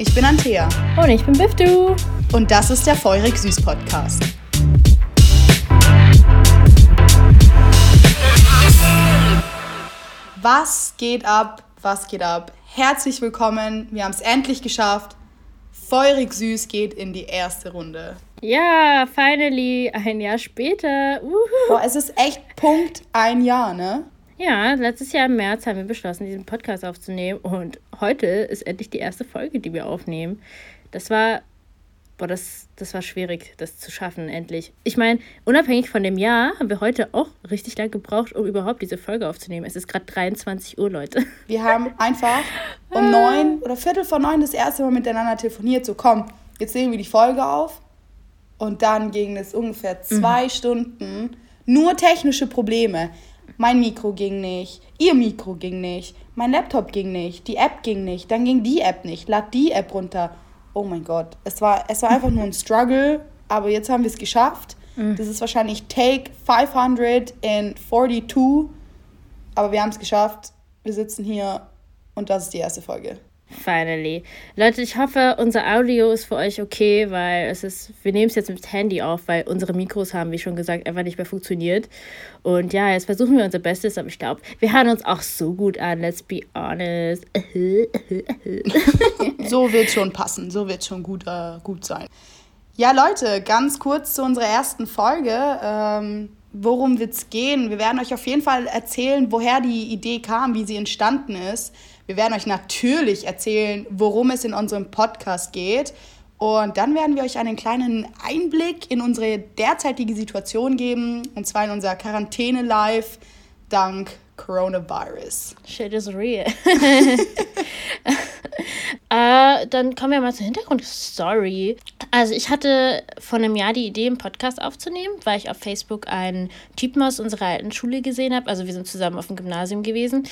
Ich bin Antea. Und ich bin Biftu. Und das ist der Feurig Süß Podcast. Was geht ab? Was geht ab? Herzlich willkommen. Wir haben es endlich geschafft. Feurig Süß geht in die erste Runde. Ja, finally, ein Jahr später. Uhu. Boah, es ist echt Punkt ein Jahr, ne? Ja, letztes Jahr im März haben wir beschlossen, diesen Podcast aufzunehmen und heute ist endlich die erste Folge, die wir aufnehmen. Das war, boah, das, das war schwierig, das zu schaffen, endlich. Ich meine, unabhängig von dem Jahr haben wir heute auch richtig lange gebraucht, um überhaupt diese Folge aufzunehmen. Es ist gerade 23 Uhr, Leute. Wir haben einfach um neun oder Viertel vor neun das erste Mal miteinander telefoniert, so komm, jetzt nehmen wir die Folge auf. Und dann ging es ungefähr zwei mhm. Stunden. Nur technische Probleme. Mein Mikro ging nicht, ihr Mikro ging nicht, mein Laptop ging nicht, die App ging nicht, dann ging die App nicht, lad die App runter. Oh mein Gott, es war, es war einfach nur ein Struggle, aber jetzt haben wir es geschafft. Mhm. Das ist wahrscheinlich Take 542, aber wir haben es geschafft. Wir sitzen hier und das ist die erste Folge. Finally. Leute, ich hoffe, unser Audio ist für euch okay, weil es ist, wir nehmen es jetzt mit Handy auf, weil unsere Mikros haben, wie schon gesagt, einfach nicht mehr funktioniert. Und ja, jetzt versuchen wir unser Bestes, aber ich glaube, wir hören uns auch so gut an, let's be honest. so wird schon passen, so wird schon gut, äh, gut sein. Ja, Leute, ganz kurz zu unserer ersten Folge. Ähm, worum wird es gehen? Wir werden euch auf jeden Fall erzählen, woher die Idee kam, wie sie entstanden ist. Wir werden euch natürlich erzählen, worum es in unserem Podcast geht. Und dann werden wir euch einen kleinen Einblick in unsere derzeitige Situation geben, und zwar in unser Quarantäne-Live dank Coronavirus. Shit is real. äh, dann kommen wir mal zur Hintergrundstory. Also ich hatte vor einem Jahr die Idee, einen Podcast aufzunehmen, weil ich auf Facebook einen Typen aus unserer alten Schule gesehen habe. Also wir sind zusammen auf dem Gymnasium gewesen,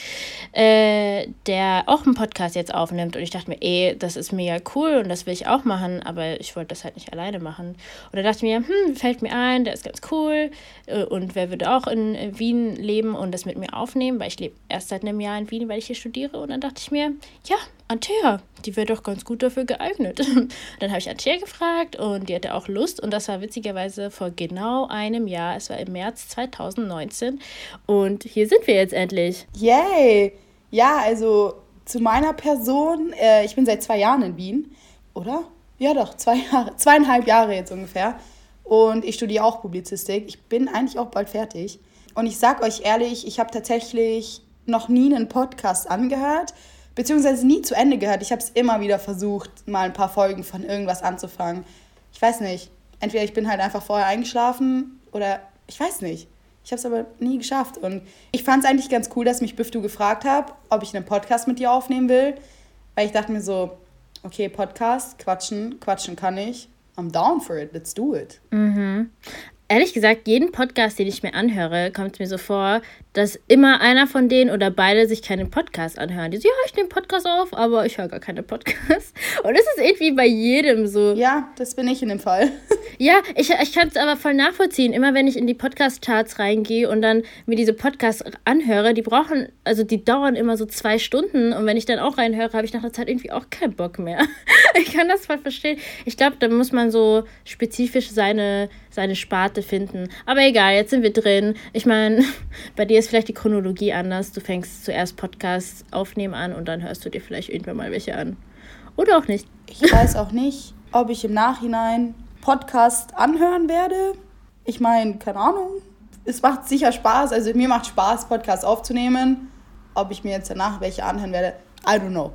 äh, der auch einen Podcast jetzt aufnimmt. Und ich dachte mir, ey, das ist mega cool und das will ich auch machen, aber ich wollte das halt nicht alleine machen. Und da dachte ich mir, hm, fällt mir ein, der ist ganz cool äh, und wer würde auch in Wien leben und das mit mir aufnehmen, weil ich lebe erst seit einem Jahr in Wien, weil ich hier studiere. Und dann dachte ich mir, ja, Antea, die wäre doch ganz gut dafür geeignet. Dann habe ich Antea gefragt und die hatte auch Lust und das war witzigerweise vor genau einem Jahr. Es war im März 2019 und hier sind wir jetzt endlich. Yay! Ja, also zu meiner Person, äh, ich bin seit zwei Jahren in Wien, oder? Ja doch, zwei Jahre, zweieinhalb Jahre jetzt ungefähr. Und ich studiere auch Publizistik. Ich bin eigentlich auch bald fertig. Und ich sag euch ehrlich, ich habe tatsächlich noch nie einen Podcast angehört beziehungsweise nie zu Ende gehört. Ich habe es immer wieder versucht, mal ein paar Folgen von irgendwas anzufangen. Ich weiß nicht. Entweder ich bin halt einfach vorher eingeschlafen oder ich weiß nicht. Ich habe es aber nie geschafft. Und ich fand es eigentlich ganz cool, dass mich Biftu gefragt hat, ob ich einen Podcast mit dir aufnehmen will. Weil ich dachte mir so, okay, Podcast, quatschen, quatschen kann ich. I'm down for it, let's do it. Mhm. Ehrlich gesagt, jeden Podcast, den ich mir anhöre, kommt mir so vor, dass immer einer von denen oder beide sich keinen Podcast anhören. Die so, ja, ich nehme Podcast auf, aber ich höre gar keine Podcasts. Und es ist irgendwie bei jedem so. Ja, das bin ich in dem Fall. Ja, ich, ich kann es aber voll nachvollziehen. Immer wenn ich in die Podcast-Charts reingehe und dann mir diese Podcasts anhöre, die brauchen, also die dauern immer so zwei Stunden. Und wenn ich dann auch reinhöre, habe ich nach der Zeit irgendwie auch keinen Bock mehr. ich kann das voll verstehen. Ich glaube, da muss man so spezifisch seine, seine Sparte finden. Aber egal, jetzt sind wir drin. Ich meine, bei dir ist vielleicht die Chronologie anders. Du fängst zuerst Podcasts aufnehmen an und dann hörst du dir vielleicht irgendwann mal welche an. Oder auch nicht. Ich weiß auch nicht, ob ich im Nachhinein Podcast anhören werde. Ich meine, keine Ahnung. Es macht sicher Spaß. Also mir macht Spaß, Podcasts aufzunehmen. Ob ich mir jetzt danach welche anhören werde, I don't know.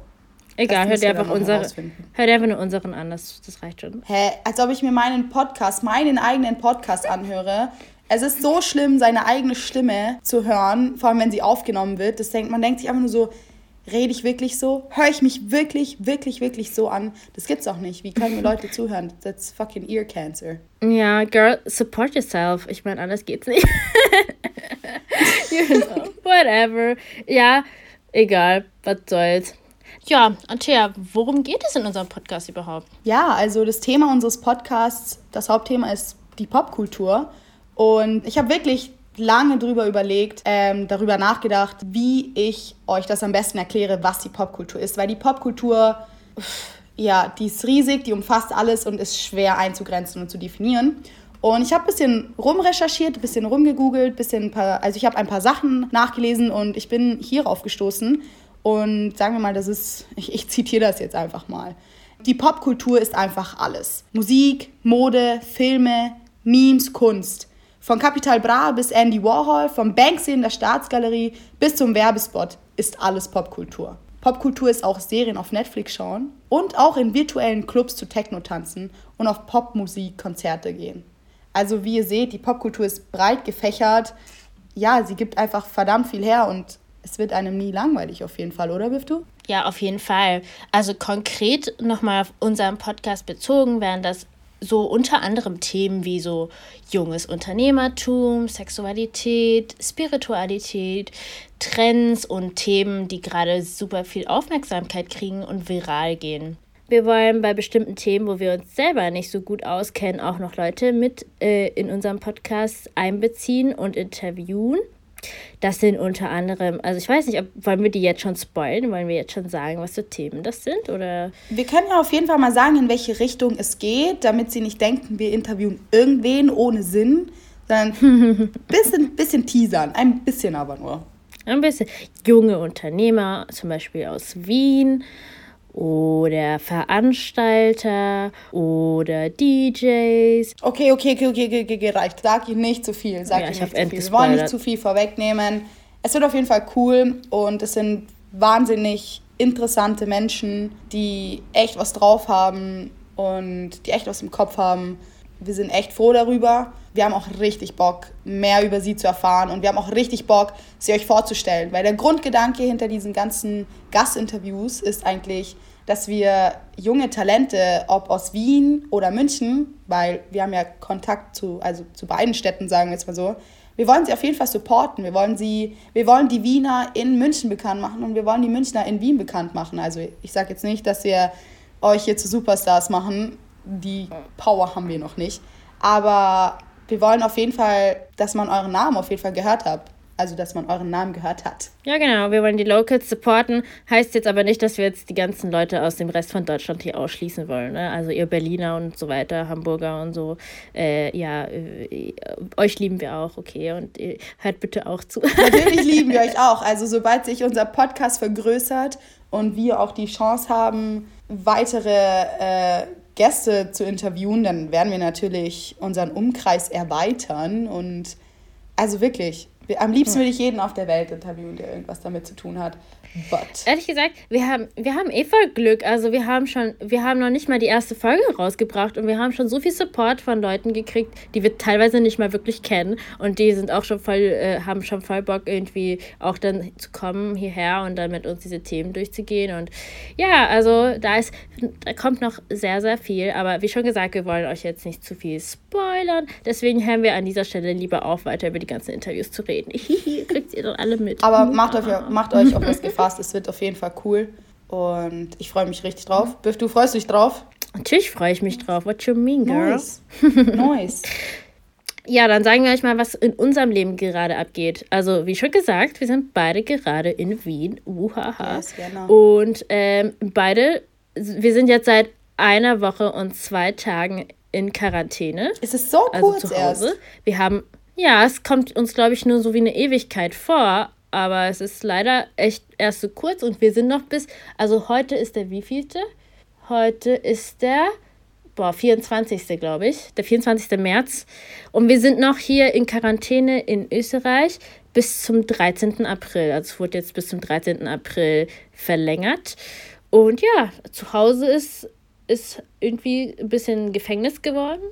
Egal, hör dir einfach, unsere, hör dir einfach nur unseren an, das, das reicht schon. Hä? Als ob ich mir meinen Podcast, meinen eigenen Podcast anhöre. Es ist so schlimm, seine eigene Stimme zu hören, vor allem wenn sie aufgenommen wird. Das denkt, man denkt sich einfach nur so, rede ich wirklich so? Höre ich mich wirklich, wirklich, wirklich so an? Das gibt's auch nicht. Wie können mir Leute zuhören? That's fucking ear cancer. Ja, girl, support yourself. Ich meine, anders geht's nicht. you know, whatever. Ja, egal, was soll's. Ja, Antea, worum geht es in unserem Podcast überhaupt? Ja, also das Thema unseres Podcasts, das Hauptthema ist die Popkultur. Und ich habe wirklich lange drüber überlegt, ähm, darüber nachgedacht, wie ich euch das am besten erkläre, was die Popkultur ist. Weil die Popkultur ja, die ist riesig, die umfasst alles und ist schwer einzugrenzen und zu definieren. Und ich habe ein bisschen rumrecherchiert, ein bisschen rumgegoogelt, bisschen paar, also ich habe ein paar Sachen nachgelesen und ich bin hierauf gestoßen. Und sagen wir mal, das ist, ich, ich zitiere das jetzt einfach mal. Die Popkultur ist einfach alles. Musik, Mode, Filme, Memes, Kunst. Von Capital Bra bis Andy Warhol, vom Banksy in der Staatsgalerie bis zum Werbespot ist alles Popkultur. Popkultur ist auch Serien auf Netflix schauen und auch in virtuellen Clubs zu Techno tanzen und auf Popmusikkonzerte gehen. Also wie ihr seht, die Popkultur ist breit gefächert. Ja, sie gibt einfach verdammt viel her und es wird einem nie langweilig auf jeden Fall, oder Biftu? Ja, auf jeden Fall. Also konkret nochmal auf unseren Podcast bezogen wären das so unter anderem Themen wie so junges Unternehmertum, Sexualität, Spiritualität, Trends und Themen, die gerade super viel Aufmerksamkeit kriegen und viral gehen. Wir wollen bei bestimmten Themen, wo wir uns selber nicht so gut auskennen, auch noch Leute mit äh, in unserem Podcast einbeziehen und interviewen. Das sind unter anderem, also ich weiß nicht, ob, wollen wir die jetzt schon spoilen? Wollen wir jetzt schon sagen, was für Themen das sind? Oder? Wir können ja auf jeden Fall mal sagen, in welche Richtung es geht, damit sie nicht denken, wir interviewen irgendwen ohne Sinn, sondern ein bisschen, bisschen teasern, ein bisschen aber nur. Ein bisschen. Junge Unternehmer, zum Beispiel aus Wien oder Veranstalter oder DJs. Okay, okay, okay, okay, okay, okay reicht. Sag ich nicht zu viel. Sag ja, ich nicht zu viel. Wir wollen nicht zu viel vorwegnehmen. Es wird auf jeden Fall cool und es sind wahnsinnig interessante Menschen, die echt was drauf haben und die echt was im Kopf haben. Wir sind echt froh darüber. Wir haben auch richtig Bock, mehr über sie zu erfahren und wir haben auch richtig Bock, sie euch vorzustellen. Weil der Grundgedanke hinter diesen ganzen Gastinterviews ist eigentlich, dass wir junge Talente, ob aus Wien oder München, weil wir haben ja Kontakt zu, also zu beiden Städten, sagen wir jetzt mal so, wir wollen sie auf jeden Fall supporten. Wir wollen, sie, wir wollen die Wiener in München bekannt machen und wir wollen die Münchner in Wien bekannt machen. Also ich sage jetzt nicht, dass wir euch hier zu Superstars machen. Die Power haben wir noch nicht. Aber wir wollen auf jeden Fall, dass man euren Namen auf jeden Fall gehört hat. Also, dass man euren Namen gehört hat. Ja, genau. Wir wollen die Locals supporten. Heißt jetzt aber nicht, dass wir jetzt die ganzen Leute aus dem Rest von Deutschland hier ausschließen wollen. Ne? Also, ihr Berliner und so weiter, Hamburger und so. Äh, ja, äh, euch lieben wir auch, okay. Und äh, hört bitte auch zu. Natürlich lieben wir euch auch. Also, sobald sich unser Podcast vergrößert und wir auch die Chance haben, weitere äh, Gäste zu interviewen, dann werden wir natürlich unseren Umkreis erweitern. Und also wirklich, am liebsten würde ich jeden auf der Welt interviewen, der irgendwas damit zu tun hat. But. Ehrlich gesagt, wir haben, wir haben eh voll Glück. Also wir haben schon, wir haben noch nicht mal die erste Folge rausgebracht und wir haben schon so viel Support von Leuten gekriegt, die wir teilweise nicht mal wirklich kennen. Und die sind auch schon voll, äh, haben schon voll Bock, irgendwie auch dann zu kommen hierher und dann mit uns diese Themen durchzugehen. Und ja, also da ist, da kommt noch sehr, sehr viel. Aber wie schon gesagt, wir wollen euch jetzt nicht zu viel spoilern. Deswegen hören wir an dieser Stelle lieber auf, weiter über die ganzen Interviews zu reden. Kriegt ihr doch alle mit. Aber macht euch, macht euch auf das gefallen gefasst. Es wird auf jeden Fall cool. Und ich freue mich richtig drauf. Biff, du freust dich drauf? Natürlich freue ich mich drauf. What you mean, girl? Nice. nice. Ja, dann sagen wir euch mal, was in unserem Leben gerade abgeht. Also, wie schon gesagt, wir sind beide gerade in Wien. Uhaha. Yes, genau. Und ähm, beide, wir sind jetzt seit einer Woche und zwei Tagen in Quarantäne. Es ist so also kurz zu Hause. Erst. Wir haben, ja, es kommt uns, glaube ich, nur so wie eine Ewigkeit vor. Aber es ist leider echt erst so kurz und wir sind noch bis. Also heute ist der wievielte? Heute ist der boah, 24. glaube ich, der 24. März. Und wir sind noch hier in Quarantäne in Österreich bis zum 13. April. Also es wurde jetzt bis zum 13. April verlängert. Und ja, zu Hause ist ist irgendwie ein bisschen Gefängnis geworden.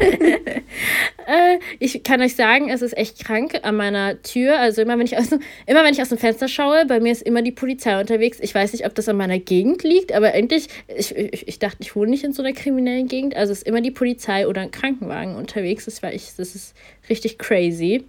äh, ich kann euch sagen, es ist echt krank an meiner Tür. Also immer wenn ich aus dem, immer wenn ich aus dem Fenster schaue, bei mir ist immer die Polizei unterwegs. Ich weiß nicht, ob das an meiner Gegend liegt, aber eigentlich, ich, ich, ich dachte, ich wohne nicht in so einer kriminellen Gegend. Also ist immer die Polizei oder ein Krankenwagen unterwegs. Das war ich, das ist richtig crazy.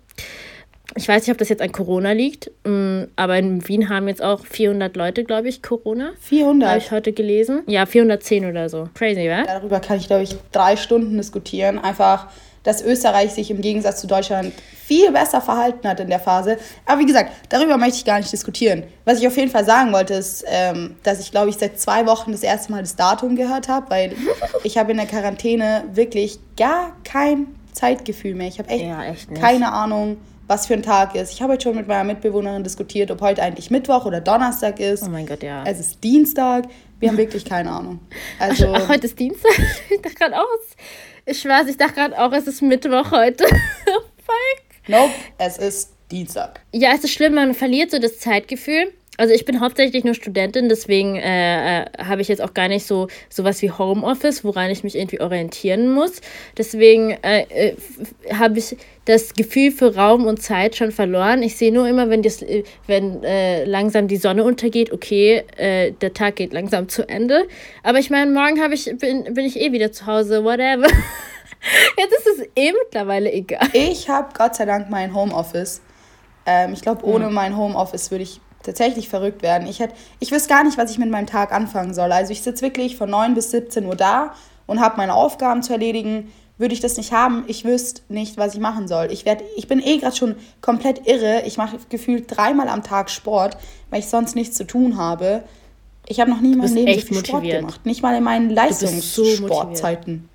Ich weiß nicht, ob das jetzt an Corona liegt, mm, aber in Wien haben jetzt auch 400 Leute, glaube ich, Corona. 400? Habe ich heute gelesen. Ja, 410 oder so. Crazy, wa? Darüber kann ich, glaube ich, drei Stunden diskutieren. Einfach, dass Österreich sich im Gegensatz zu Deutschland viel besser verhalten hat in der Phase. Aber wie gesagt, darüber möchte ich gar nicht diskutieren. Was ich auf jeden Fall sagen wollte, ist, ähm, dass ich, glaube ich, seit zwei Wochen das erste Mal das Datum gehört habe, weil ich habe in der Quarantäne wirklich gar kein Zeitgefühl mehr. Ich habe echt, ja, echt keine Ahnung, was für ein Tag ist. Ich habe heute schon mit meiner Mitbewohnerin diskutiert, ob heute eigentlich Mittwoch oder Donnerstag ist. Oh mein Gott, ja. Es ist Dienstag. Wir haben wirklich keine Ahnung. Also, ach, ach, heute ist Dienstag? Ich dachte gerade auch, ich weiß, ich dachte gerade auch, es ist Mittwoch heute. Fuck. Nope, es ist Dienstag. Ja, es ist schlimm, man verliert so das Zeitgefühl. Also ich bin hauptsächlich nur Studentin, deswegen äh, äh, habe ich jetzt auch gar nicht so sowas wie Homeoffice, woran ich mich irgendwie orientieren muss. Deswegen äh, äh, habe ich das Gefühl für Raum und Zeit schon verloren. Ich sehe nur immer, wenn, das, äh, wenn äh, langsam die Sonne untergeht, okay, der Tag geht langsam zu Ende. Aber ich meine, morgen ich, bin, bin ich eh wieder zu Hause, whatever. Jetzt ist es eh mittlerweile egal. Ich habe Gott sei Dank mein Homeoffice. Ähm, ich glaube, ohne hm. mein Homeoffice würde ich tatsächlich verrückt werden. Ich, hätt, ich wüsste gar nicht, was ich mit meinem Tag anfangen soll. Also ich sitze wirklich von 9 bis 17 Uhr da und habe meine Aufgaben zu erledigen. Würde ich das nicht haben, ich wüsste nicht, was ich machen soll. Ich, werd, ich bin eh gerade schon komplett irre. Ich mache gefühlt dreimal am Tag Sport, weil ich sonst nichts zu tun habe. Ich habe noch nie in meinem Leben so viel Sport gemacht. Nicht mal in meinen Leistungssportzeiten.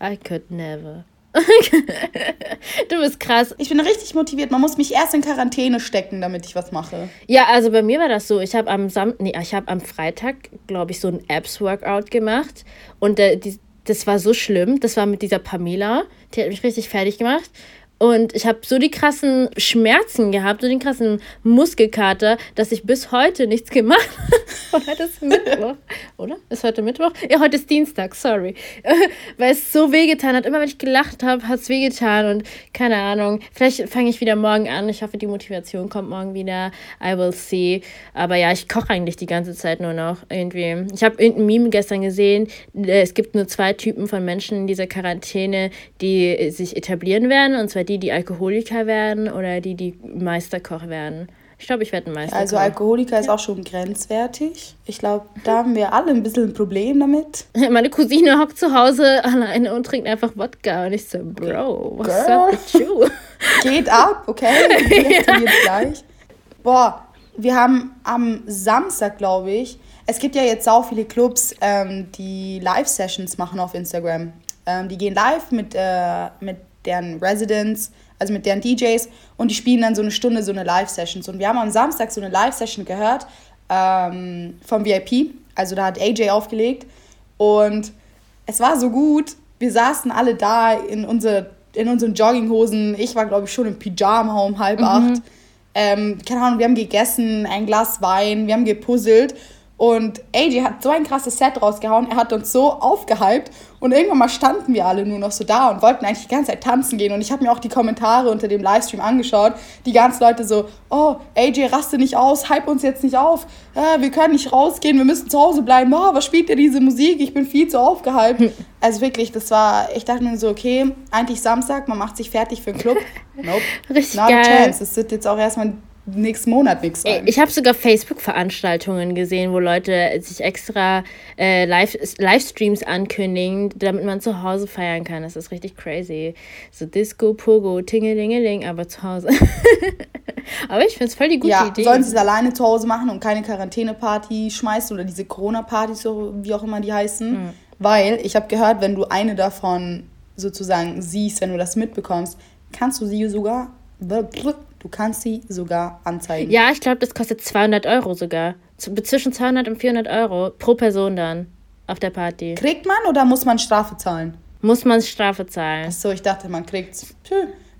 So I could never. du bist krass. Ich bin richtig motiviert. Man muss mich erst in Quarantäne stecken, damit ich was mache. Ja, also bei mir war das so. Ich habe am Sam nee, ich habe am Freitag, glaube ich, so ein Apps-Workout gemacht. Und äh, die, das war so schlimm. Das war mit dieser Pamela. Die hat mich richtig fertig gemacht. Und ich habe so die krassen Schmerzen gehabt, so den krassen Muskelkater, dass ich bis heute nichts gemacht habe. heute ist Mittwoch, oder? Ist heute Mittwoch? Ja, heute ist Dienstag, sorry. Weil es so wehgetan hat. Immer wenn ich gelacht habe, hat es wehgetan. Und keine Ahnung, vielleicht fange ich wieder morgen an. Ich hoffe, die Motivation kommt morgen wieder. I will see. Aber ja, ich koche eigentlich die ganze Zeit nur noch irgendwie. Ich habe irgendein Meme gestern gesehen. Es gibt nur zwei Typen von Menschen in dieser Quarantäne, die sich etablieren werden. Und zwar die, die Alkoholiker werden oder die, die Meisterkoch werden. Ich glaube, ich werde ein Meisterkoch. Also Alkoholiker ist auch schon grenzwertig. Ich glaube, da haben wir alle ein bisschen ein Problem damit. Meine Cousine hockt zu Hause alleine und trinkt einfach Wodka. Und ich so, Bro, what's Girl. up with you? Geht ab, okay? Wir gleich. Boah, wir haben am Samstag, glaube ich, es gibt ja jetzt sau viele Clubs, ähm, die Live-Sessions machen auf Instagram. Ähm, die gehen live mit, äh, mit deren Residents, also mit deren DJs und die spielen dann so eine Stunde so eine Live-Sessions. Und wir haben am Samstag so eine Live-Session gehört ähm, vom VIP, also da hat AJ aufgelegt und es war so gut, wir saßen alle da in, unsere, in unseren Jogginghosen, ich war glaube ich schon im Pyjama um halb mhm. acht. Ähm, keine Ahnung, wir haben gegessen, ein Glas Wein, wir haben gepuzzelt und AJ hat so ein krasses Set rausgehauen, er hat uns so aufgehypt und irgendwann mal standen wir alle nur noch so da und wollten eigentlich die ganze Zeit tanzen gehen. Und ich habe mir auch die Kommentare unter dem Livestream angeschaut. Die ganzen Leute so, oh, AJ, raste nicht aus, hype uns jetzt nicht auf. Äh, wir können nicht rausgehen, wir müssen zu Hause bleiben. Oh, was spielt ihr diese Musik? Ich bin viel zu aufgehypt. Also wirklich, das war, ich dachte mir so, okay, eigentlich Samstag, man macht sich fertig für den Club. Nope. Richtig Not geil. a chance. Das wird jetzt auch erstmal nächsten Monat nichts sein. Ich habe sogar Facebook-Veranstaltungen gesehen, wo Leute sich extra äh, Live Livestreams ankündigen, damit man zu Hause feiern kann. Das ist richtig crazy. So Disco, Pogo, Tingelingeling, aber zu Hause. aber ich finde es voll die gute ja, Idee. Sollen sie es alleine zu Hause machen und keine Quarantäne-Party schmeißen oder diese Corona-Partys, so wie auch immer die heißen. Mhm. Weil ich habe gehört, wenn du eine davon sozusagen siehst, wenn du das mitbekommst, kannst du sie sogar Du kannst sie sogar anzeigen. Ja, ich glaube, das kostet 200 Euro sogar. Zwischen 200 und 400 Euro pro Person dann auf der Party. Kriegt man oder muss man Strafe zahlen? Muss man Strafe zahlen. Achso, ich dachte, man kriegt.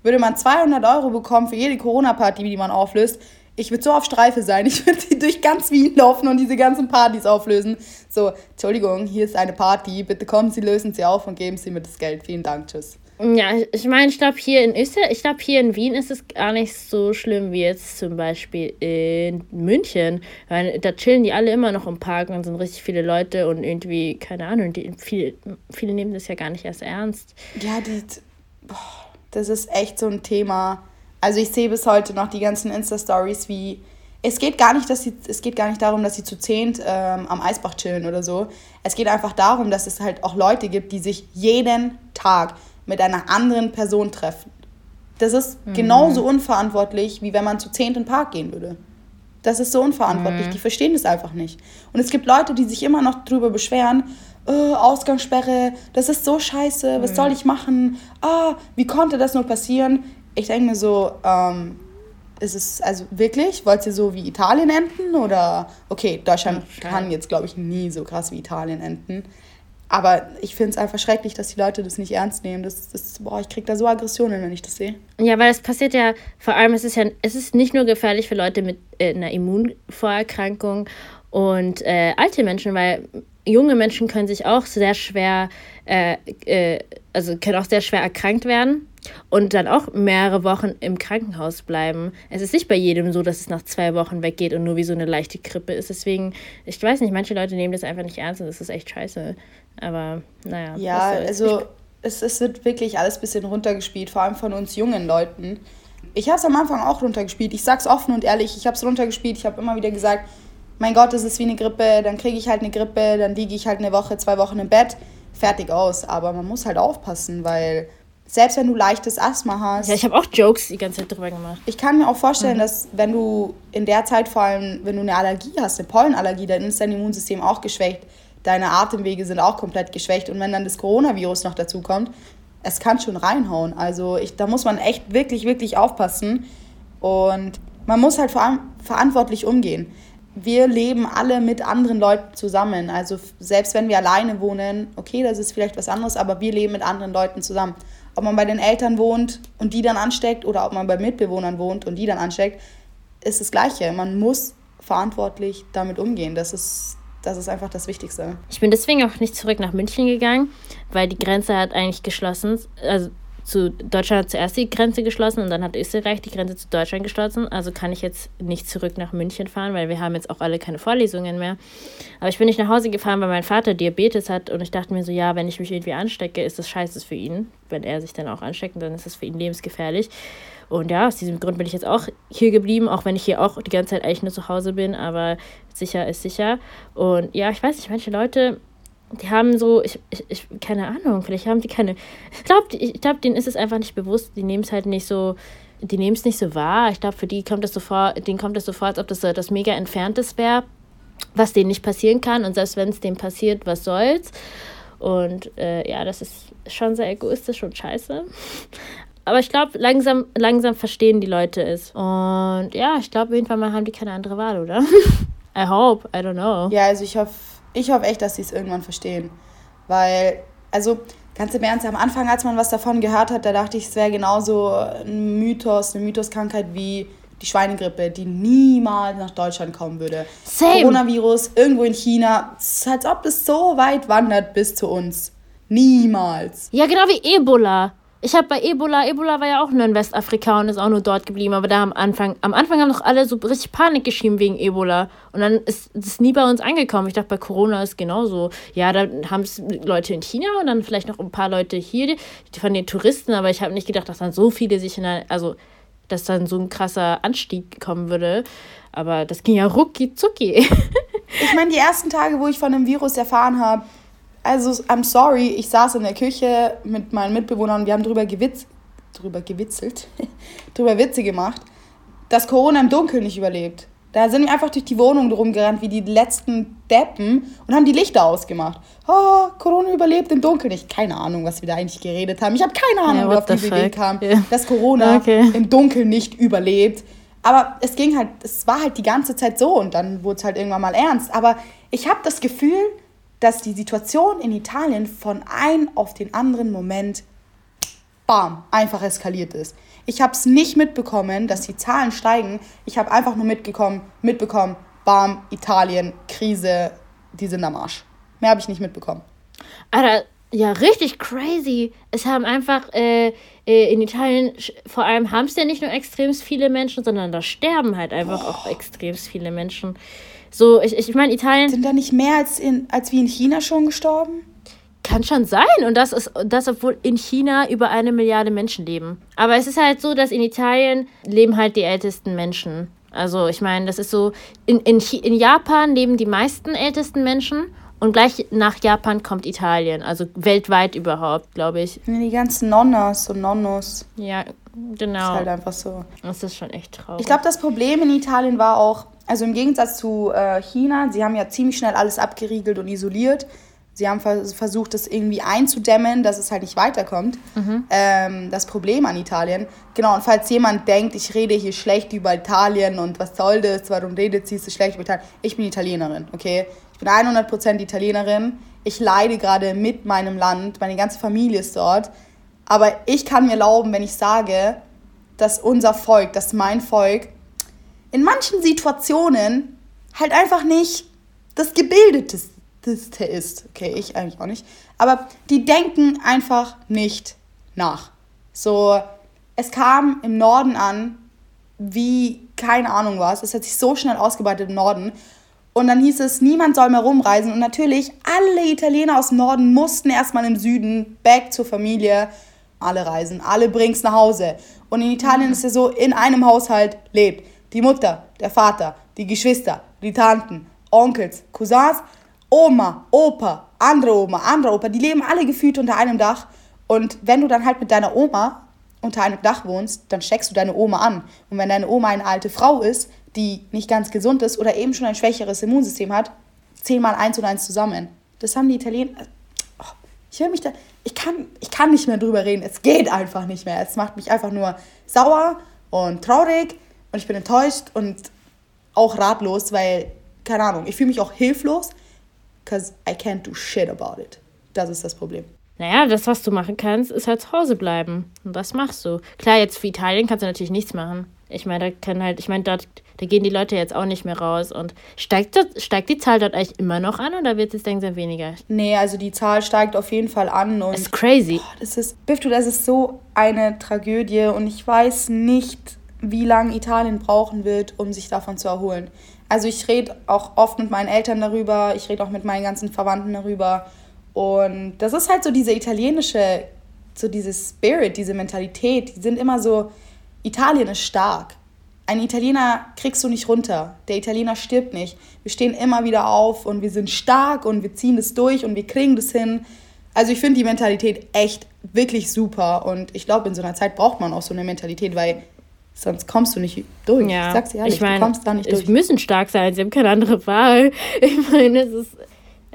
Würde man 200 Euro bekommen für jede Corona-Party, die man auflöst, ich würde so auf Streife sein. Ich würde durch ganz Wien laufen und diese ganzen Partys auflösen. So, Entschuldigung, hier ist eine Party. Bitte kommen Sie, lösen Sie auf und geben Sie mir das Geld. Vielen Dank, tschüss. Ja, ich meine, ich glaube hier in Österreich, ich glaube hier in Wien ist es gar nicht so schlimm wie jetzt zum Beispiel in München. Weil da chillen die alle immer noch im Park und sind richtig viele Leute und irgendwie, keine Ahnung, die, viele, viele nehmen das ja gar nicht erst ernst. Ja, die, boah, das ist echt so ein Thema. Also ich sehe bis heute noch die ganzen Insta-Stories, wie es geht gar nicht, dass sie, es geht gar nicht darum, dass sie zu zehnt ähm, am Eisbach chillen oder so. Es geht einfach darum, dass es halt auch Leute gibt, die sich jeden Tag mit einer anderen Person treffen. Das ist mhm. genauso unverantwortlich, wie wenn man zu zehnt in den Park gehen würde. Das ist so unverantwortlich. Mhm. Die verstehen das einfach nicht. Und es gibt Leute, die sich immer noch darüber beschweren, oh, Ausgangssperre, das ist so scheiße, was mhm. soll ich machen? Ah, wie konnte das nur passieren? Ich denke mir so, ähm, ist es also wirklich, wollt ihr so wie Italien enden? Oder, okay, Deutschland ja, kann jetzt, glaube ich, nie so krass wie Italien enden. Aber ich finde es einfach schrecklich, dass die Leute das nicht ernst nehmen. Das, das, boah, ich kriege da so Aggressionen, wenn ich das sehe. Ja, weil es passiert ja, vor allem, es ist ja, es ist nicht nur gefährlich für Leute mit äh, einer Immunvorerkrankung und äh, alte Menschen, weil junge Menschen können sich auch sehr schwer, äh, äh, also können auch sehr schwer erkrankt werden und dann auch mehrere Wochen im Krankenhaus bleiben. Es ist nicht bei jedem so, dass es nach zwei Wochen weggeht und nur wie so eine leichte Grippe ist. Deswegen, ich weiß nicht, manche Leute nehmen das einfach nicht ernst und das ist echt scheiße. Aber naja. Ja, also es, es wird wirklich alles ein bisschen runtergespielt, vor allem von uns jungen Leuten. Ich habe es am Anfang auch runtergespielt. Ich sag's offen und ehrlich, ich habe es runtergespielt. Ich habe immer wieder gesagt, mein Gott, es ist wie eine Grippe, dann kriege ich halt eine Grippe, dann liege ich halt eine Woche, zwei Wochen im Bett, fertig aus. Aber man muss halt aufpassen, weil selbst wenn du leichtes Asthma hast. Ja, ich habe auch Jokes die ganze Zeit drüber gemacht. Ich kann mir auch vorstellen, mhm. dass wenn du in der Zeit vor allem, wenn du eine Allergie hast, eine Pollenallergie, dann ist dein Immunsystem auch geschwächt. Deine Atemwege sind auch komplett geschwächt. Und wenn dann das Coronavirus noch dazu kommt, es kann schon reinhauen. Also ich, da muss man echt wirklich, wirklich aufpassen. Und man muss halt vor allem verantwortlich umgehen wir leben alle mit anderen Leuten zusammen. Also selbst wenn wir alleine wohnen, okay, das ist vielleicht was anderes, aber wir leben mit anderen Leuten zusammen. Ob man bei den Eltern wohnt und die dann ansteckt oder ob man bei Mitbewohnern wohnt und die dann ansteckt, ist das Gleiche. Man muss verantwortlich damit umgehen. Das ist, das ist einfach das Wichtigste. Ich bin deswegen auch nicht zurück nach München gegangen, weil die Grenze hat eigentlich geschlossen. Also zu Deutschland hat zuerst die Grenze geschlossen und dann hat Österreich die Grenze zu Deutschland geschlossen. Also kann ich jetzt nicht zurück nach München fahren, weil wir haben jetzt auch alle keine Vorlesungen mehr. Aber ich bin nicht nach Hause gefahren, weil mein Vater Diabetes hat und ich dachte mir so, ja, wenn ich mich irgendwie anstecke, ist das scheiße für ihn. Wenn er sich dann auch ansteckt, dann ist das für ihn lebensgefährlich. Und ja, aus diesem Grund bin ich jetzt auch hier geblieben, auch wenn ich hier auch die ganze Zeit eigentlich nur zu Hause bin, aber sicher ist sicher. Und ja, ich weiß nicht, manche Leute die haben so, ich, ich, ich, keine Ahnung, vielleicht haben die keine. Ich glaube, ich glaub, denen ist es einfach nicht bewusst, die nehmen es halt nicht so, die nehmen es nicht so wahr. Ich glaube, für die kommt es so vor, denen kommt es so vor, als ob das etwas mega Entferntes wäre, was denen nicht passieren kann. Und selbst wenn es denen passiert, was soll's? Und äh, ja, das ist schon sehr egoistisch und scheiße. Aber ich glaube, langsam, langsam verstehen die Leute es. Und ja, ich glaube, irgendwann mal haben die keine andere Wahl, oder? I hope, I don't know. Ja, also ich hoffe ich hoffe echt, dass sie es irgendwann verstehen. Weil, also ganz im Ernst, am Anfang, als man was davon gehört hat, da dachte ich, es wäre genauso ein Mythos, eine Mythoskrankheit wie die Schweinegrippe, die niemals nach Deutschland kommen würde. Same. Coronavirus irgendwo in China, es ist, als ob es so weit wandert bis zu uns. Niemals. Ja, genau wie Ebola. Ich habe bei Ebola, Ebola war ja auch nur in Westafrika und ist auch nur dort geblieben, aber da am Anfang, am Anfang haben doch alle so richtig Panik geschrieben wegen Ebola und dann ist es nie bei uns angekommen. Ich dachte, bei Corona ist genauso. Ja, da haben es Leute in China und dann vielleicht noch ein paar Leute hier von den Touristen, aber ich habe nicht gedacht, dass dann so viele sich in der, also dass dann so ein krasser Anstieg kommen würde. Aber das ging ja rucki zucki. ich meine, die ersten Tage, wo ich von dem Virus erfahren habe, also, I'm sorry, ich saß in der Küche mit meinen Mitbewohnern und wir haben drüber, gewitz, drüber gewitzelt, drüber Witze gemacht, dass Corona im Dunkeln nicht überlebt. Da sind wir einfach durch die Wohnung rumgerannt wie die letzten Deppen und haben die Lichter ausgemacht. Oh, Corona überlebt im Dunkeln nicht. Keine Ahnung, was wir da eigentlich geredet haben. Ich habe keine Ahnung, yeah, wie auf diese Idee kam, yeah. dass Corona okay. im Dunkeln nicht überlebt. Aber es ging halt, es war halt die ganze Zeit so und dann wurde es halt irgendwann mal ernst. Aber ich habe das Gefühl, dass die Situation in Italien von einem auf den anderen Moment, bam, einfach eskaliert ist. Ich habe es nicht mitbekommen, dass die Zahlen steigen. Ich habe einfach nur mitbekommen, mitbekommen, bam, Italien, Krise, die sind am Arsch. Mehr habe ich nicht mitbekommen. Alter, ja, richtig crazy. Es haben einfach äh, äh in Italien, vor allem haben es ja nicht nur extrem viele Menschen, sondern da sterben halt einfach Boah. auch extrem viele Menschen. So, ich, ich meine, Italien. Sind da nicht mehr als, in, als wie in China schon gestorben? Kann schon sein. Und das ist, das, obwohl in China über eine Milliarde Menschen leben. Aber es ist halt so, dass in Italien leben halt die ältesten Menschen. Also, ich meine, das ist so. In, in, in Japan leben die meisten ältesten Menschen Und gleich nach Japan kommt Italien, also weltweit überhaupt, glaube ich. Die ganzen Nonnas und Nonnos. Ja, genau. Ist halt einfach so. Das ist schon echt traurig. Ich glaube, das Problem in Italien war auch, also im Gegensatz zu äh, China, sie haben ja ziemlich schnell alles abgeriegelt und isoliert. Sie haben vers versucht, das irgendwie einzudämmen, dass es halt nicht weiterkommt. Mhm. Ähm, das Problem an Italien. Genau, und falls jemand denkt, ich rede hier schlecht über Italien und was soll das, warum redet sie so schlecht über Italien? Ich bin Italienerin, okay? Ich bin 100% Italienerin. Ich leide gerade mit meinem Land, meine ganze Familie ist dort. Aber ich kann mir erlauben, wenn ich sage, dass unser Volk, dass mein Volk in manchen Situationen halt einfach nicht das gebildeteste ist. Okay, ich eigentlich auch nicht. Aber die denken einfach nicht nach. So, es kam im Norden an, wie keine Ahnung was. Es hat sich so schnell ausgebreitet im Norden. Und dann hieß es, niemand soll mehr rumreisen. Und natürlich, alle Italiener aus dem Norden mussten erstmal im Süden, back zur Familie, alle reisen, alle bring's nach Hause. Und in Italien mhm. ist es so, in einem Haushalt lebt die Mutter, der Vater, die Geschwister, die Tanten, Onkels, Cousins, Oma, Opa, andere Oma, andere Opa, die leben alle gefühlt unter einem Dach. Und wenn du dann halt mit deiner Oma unter einem Dach wohnst, dann steckst du deine Oma an. Und wenn deine Oma eine alte Frau ist, die nicht ganz gesund ist oder eben schon ein schwächeres Immunsystem hat, zehn mal eins und eins zusammen. Das haben die Italiener. Oh, ich will mich da. Ich kann, ich kann nicht mehr drüber reden. Es geht einfach nicht mehr. Es macht mich einfach nur sauer und traurig und ich bin enttäuscht und auch ratlos, weil, keine Ahnung, ich fühle mich auch hilflos, because I can't do shit about it. Das ist das Problem. Naja, das, was du machen kannst, ist halt zu Hause bleiben. Und das machst du. Klar, jetzt für Italien kannst du natürlich nichts machen. Ich meine, da kann halt, ich meine, dort, da gehen die Leute jetzt auch nicht mehr raus. Und steigt, das, steigt die Zahl dort eigentlich immer noch an oder wird es langsam weniger? Nee, also die Zahl steigt auf jeden Fall an. Und das ist crazy. Oh, das ist, Biftu, das ist so eine Tragödie und ich weiß nicht, wie lange Italien brauchen wird, um sich davon zu erholen. Also ich rede auch oft mit meinen Eltern darüber, ich rede auch mit meinen ganzen Verwandten darüber. Und das ist halt so diese italienische, so dieses Spirit, diese Mentalität. Die sind immer so, Italien ist stark. Ein Italiener kriegst du nicht runter. Der Italiener stirbt nicht. Wir stehen immer wieder auf und wir sind stark und wir ziehen das durch und wir kriegen das hin. Also ich finde die Mentalität echt wirklich super und ich glaube, in so einer Zeit braucht man auch so eine Mentalität, weil sonst kommst du nicht durch. Ja, ich sag's ehrlich, ich mein, du kommst da nicht durch. Sie müssen stark sein, sie haben keine andere Wahl. Ich meine, es ist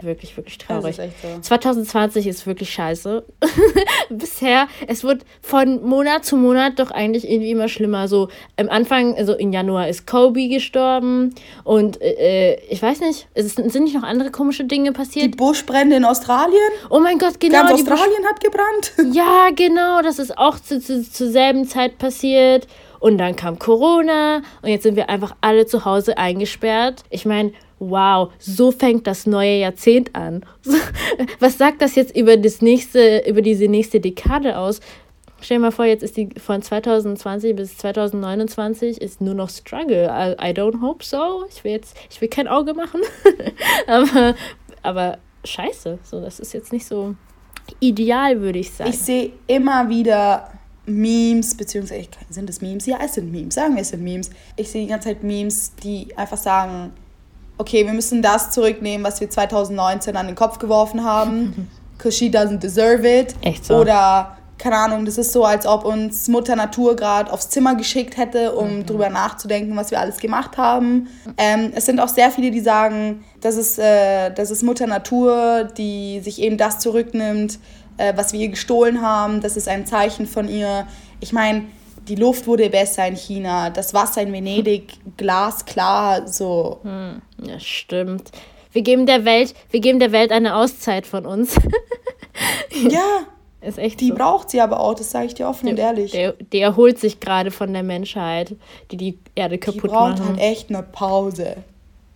wirklich, wirklich traurig. Ist so. 2020 ist wirklich scheiße. Bisher, es wird von Monat zu Monat doch eigentlich irgendwie immer schlimmer. So am Anfang, also im Januar ist Kobe gestorben und äh, ich weiß nicht, es sind nicht noch andere komische Dinge passiert. Die Buschbrände in Australien? Oh mein Gott, genau. Ganz Australien hat gebrannt. Ja, genau, das ist auch zu, zu, zur selben Zeit passiert. Und dann kam Corona und jetzt sind wir einfach alle zu Hause eingesperrt. Ich meine, wow, so fängt das neue Jahrzehnt an. Was sagt das jetzt über das nächste, über diese nächste Dekade aus? Stell dir mal vor, jetzt ist die von 2020 bis 2029 ist nur noch Struggle. I, I don't hope so. Ich will jetzt, ich will kein Auge machen. aber, aber scheiße. So, das ist jetzt nicht so ideal, würde ich sagen. Ich sehe immer wieder Memes, beziehungsweise sind es Memes? Ja, es sind Memes. Sagen wir, es sind Memes. Ich sehe die ganze Zeit Memes, die einfach sagen, okay, wir müssen das zurücknehmen, was wir 2019 an den Kopf geworfen haben. Because she doesn't deserve it. Echt so. Oder, keine Ahnung, das ist so, als ob uns Mutter Natur gerade aufs Zimmer geschickt hätte, um mhm. drüber nachzudenken, was wir alles gemacht haben. Ähm, es sind auch sehr viele, die sagen, das ist, äh, das ist Mutter Natur, die sich eben das zurücknimmt, äh, was wir ihr gestohlen haben. Das ist ein Zeichen von ihr. Ich meine, die Luft wurde besser in China, das Wasser in Venedig glasklar, so. Hm, ja, stimmt. Wir geben der Welt, wir geben der Welt eine Auszeit von uns. ja. Ist echt die so. braucht sie aber auch, das sage ich dir offen die, und ehrlich. Die, die erholt sich gerade von der Menschheit, die die Erde kaputt macht. Die braucht halt echt eine Pause.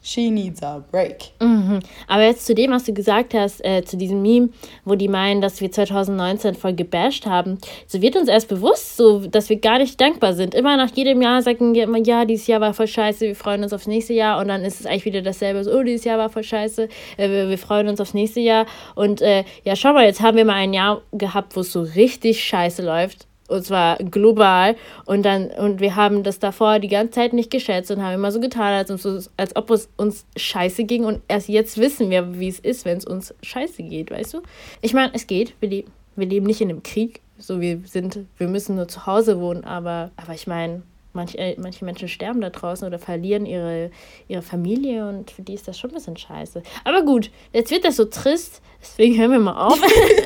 She needs a break. Mhm. Aber jetzt zu dem, was du gesagt hast, äh, zu diesem Meme, wo die meinen, dass wir 2019 voll gebasht haben, so wird uns erst bewusst, so, dass wir gar nicht dankbar sind. Immer nach jedem Jahr sagen wir immer, ja, dieses Jahr war voll scheiße, wir freuen uns aufs nächste Jahr und dann ist es eigentlich wieder dasselbe, so, oh, dieses Jahr war voll scheiße, äh, wir, wir, freuen uns aufs nächste Jahr. Und äh, ja, schau mal, jetzt haben wir mal ein Jahr gehabt, wo es so richtig scheiße läuft und zwar global. Und dann, und wir haben das davor die ganze Zeit nicht geschätzt und haben immer so getan, als, uns, als ob es uns scheiße ging. Und erst jetzt wissen wir, wie es ist, wenn es uns scheiße geht, weißt du? Ich meine, es geht. Wir, le wir leben nicht in einem Krieg. So, wir sind, wir müssen nur zu Hause wohnen, aber, aber ich meine, manche, äh, manche Menschen sterben da draußen oder verlieren ihre, ihre Familie und für die ist das schon ein bisschen scheiße. Aber gut, jetzt wird das so trist, deswegen hören wir mal auf.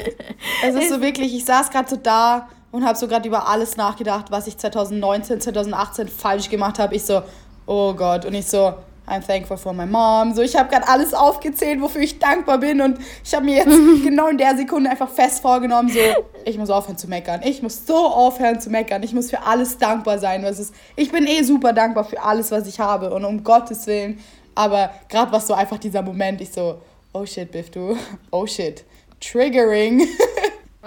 es ist so wirklich, ich saß gerade so da und habe so gerade über alles nachgedacht, was ich 2019, 2018 falsch gemacht habe. Ich so, oh Gott. Und ich so, I'm thankful for my mom. So, ich habe gerade alles aufgezählt, wofür ich dankbar bin. Und ich habe mir jetzt genau in der Sekunde einfach fest vorgenommen, so, ich muss aufhören zu meckern. Ich muss so aufhören zu meckern. Ich muss für alles dankbar sein, was ist. Ich bin eh super dankbar für alles, was ich habe. Und um Gottes Willen. Aber gerade war so einfach dieser Moment, ich so, oh shit, Biff, du. Oh shit. Triggering.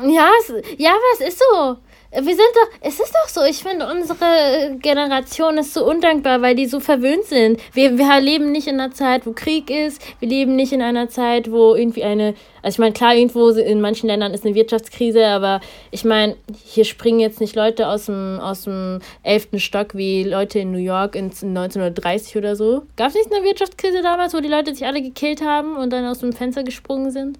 Ja, ja, aber es ist so. Wir sind doch, es ist doch so, ich finde, unsere Generation ist so undankbar, weil die so verwöhnt sind. Wir, wir leben nicht in einer Zeit, wo Krieg ist, wir leben nicht in einer Zeit, wo irgendwie eine, also ich meine, klar, irgendwo in manchen Ländern ist eine Wirtschaftskrise, aber ich meine, hier springen jetzt nicht Leute aus dem, aus dem 11. Stock wie Leute in New York in 1930 oder so. Gab es nicht eine Wirtschaftskrise damals, wo die Leute sich alle gekillt haben und dann aus dem Fenster gesprungen sind?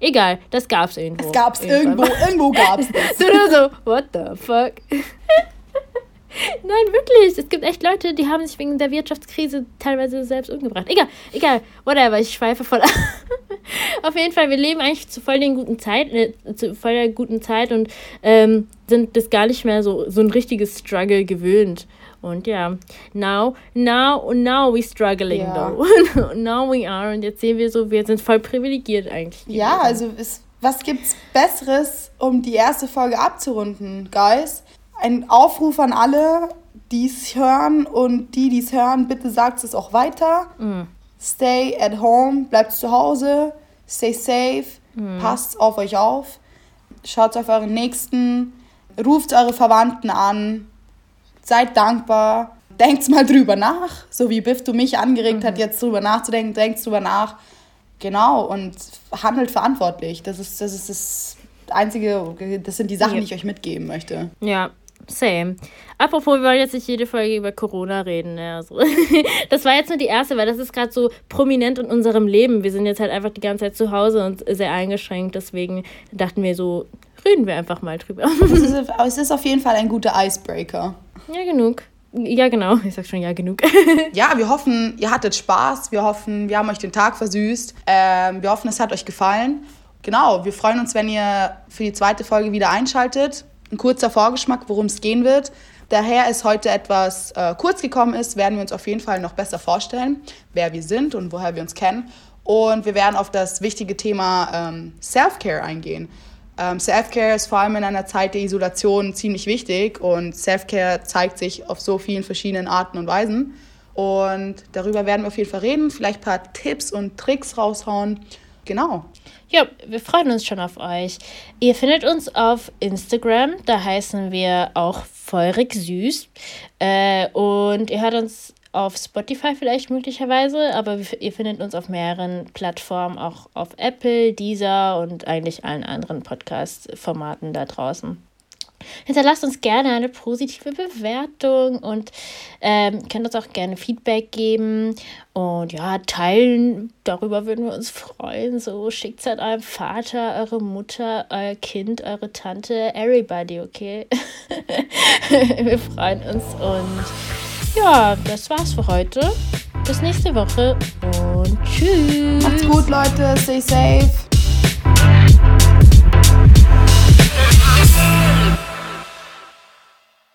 Egal, das gab's irgendwo. Es gab's irgendwo, irgendwo gab's das. so so, what the fuck? Nein, wirklich. Es gibt echt Leute, die haben sich wegen der Wirtschaftskrise teilweise selbst umgebracht. Egal, egal, whatever, ich schweife voll. Auf jeden Fall, wir leben eigentlich zu voll den guten Zeit, äh, zu voll der guten Zeit und ähm, sind das gar nicht mehr so, so ein richtiges Struggle gewöhnt. Und ja, now, now, now we struggling ja. though. now we are. Und jetzt sehen wir so, wir sind voll privilegiert eigentlich. Ja, also es, was gibt's Besseres, um die erste Folge abzurunden, guys? Ein Aufruf an alle, die es hören und die, die es hören, bitte sagt es auch weiter. Mm. Stay at home, bleibt zu Hause, stay safe, mm. passt auf euch auf, schaut auf euren Nächsten, ruft eure Verwandten an, seid dankbar, denkt mal drüber nach, so wie Biff du mich angeregt mhm. hat, jetzt drüber nachzudenken, denkt drüber nach. Genau, und handelt verantwortlich. Das ist, das ist das Einzige, das sind die Sachen, ja. die ich euch mitgeben möchte. Ja, Same. Apropos, wir wollen jetzt nicht jede Folge über Corona reden. Ja, so. Das war jetzt nur die erste, weil das ist gerade so prominent in unserem Leben. Wir sind jetzt halt einfach die ganze Zeit zu Hause und sehr eingeschränkt. Deswegen dachten wir so, reden wir einfach mal drüber. Es ist, es ist auf jeden Fall ein guter Icebreaker. Ja, genug. Ja, genau. Ich sag schon ja, genug. ja, wir hoffen, ihr hattet Spaß. Wir hoffen, wir haben euch den Tag versüßt. Ähm, wir hoffen, es hat euch gefallen. Genau, wir freuen uns, wenn ihr für die zweite Folge wieder einschaltet. Ein kurzer Vorgeschmack, worum es gehen wird. Daher es heute etwas äh, kurz gekommen ist, werden wir uns auf jeden Fall noch besser vorstellen, wer wir sind und woher wir uns kennen. Und wir werden auf das wichtige Thema ähm, Self-Care eingehen. Ähm, Self-Care ist vor allem in einer Zeit der Isolation ziemlich wichtig und Self-Care zeigt sich auf so vielen verschiedenen Arten und Weisen. Und darüber werden wir auf jeden Fall reden, vielleicht ein paar Tipps und Tricks raushauen. Genau. Ja, wir freuen uns schon auf euch. Ihr findet uns auf Instagram, da heißen wir auch feurig süß. Äh, und ihr hört uns auf Spotify vielleicht möglicherweise, aber ihr findet uns auf mehreren Plattformen, auch auf Apple, Deezer und eigentlich allen anderen Podcast-Formaten da draußen. Hinterlasst uns gerne eine positive Bewertung und ähm, könnt uns auch gerne Feedback geben und ja, teilen. Darüber würden wir uns freuen. So schickt es an eurem Vater, eure Mutter, euer Kind, eure Tante, everybody, okay? wir freuen uns und ja, das war's für heute. Bis nächste Woche und tschüss. Macht's gut, Leute. Stay safe.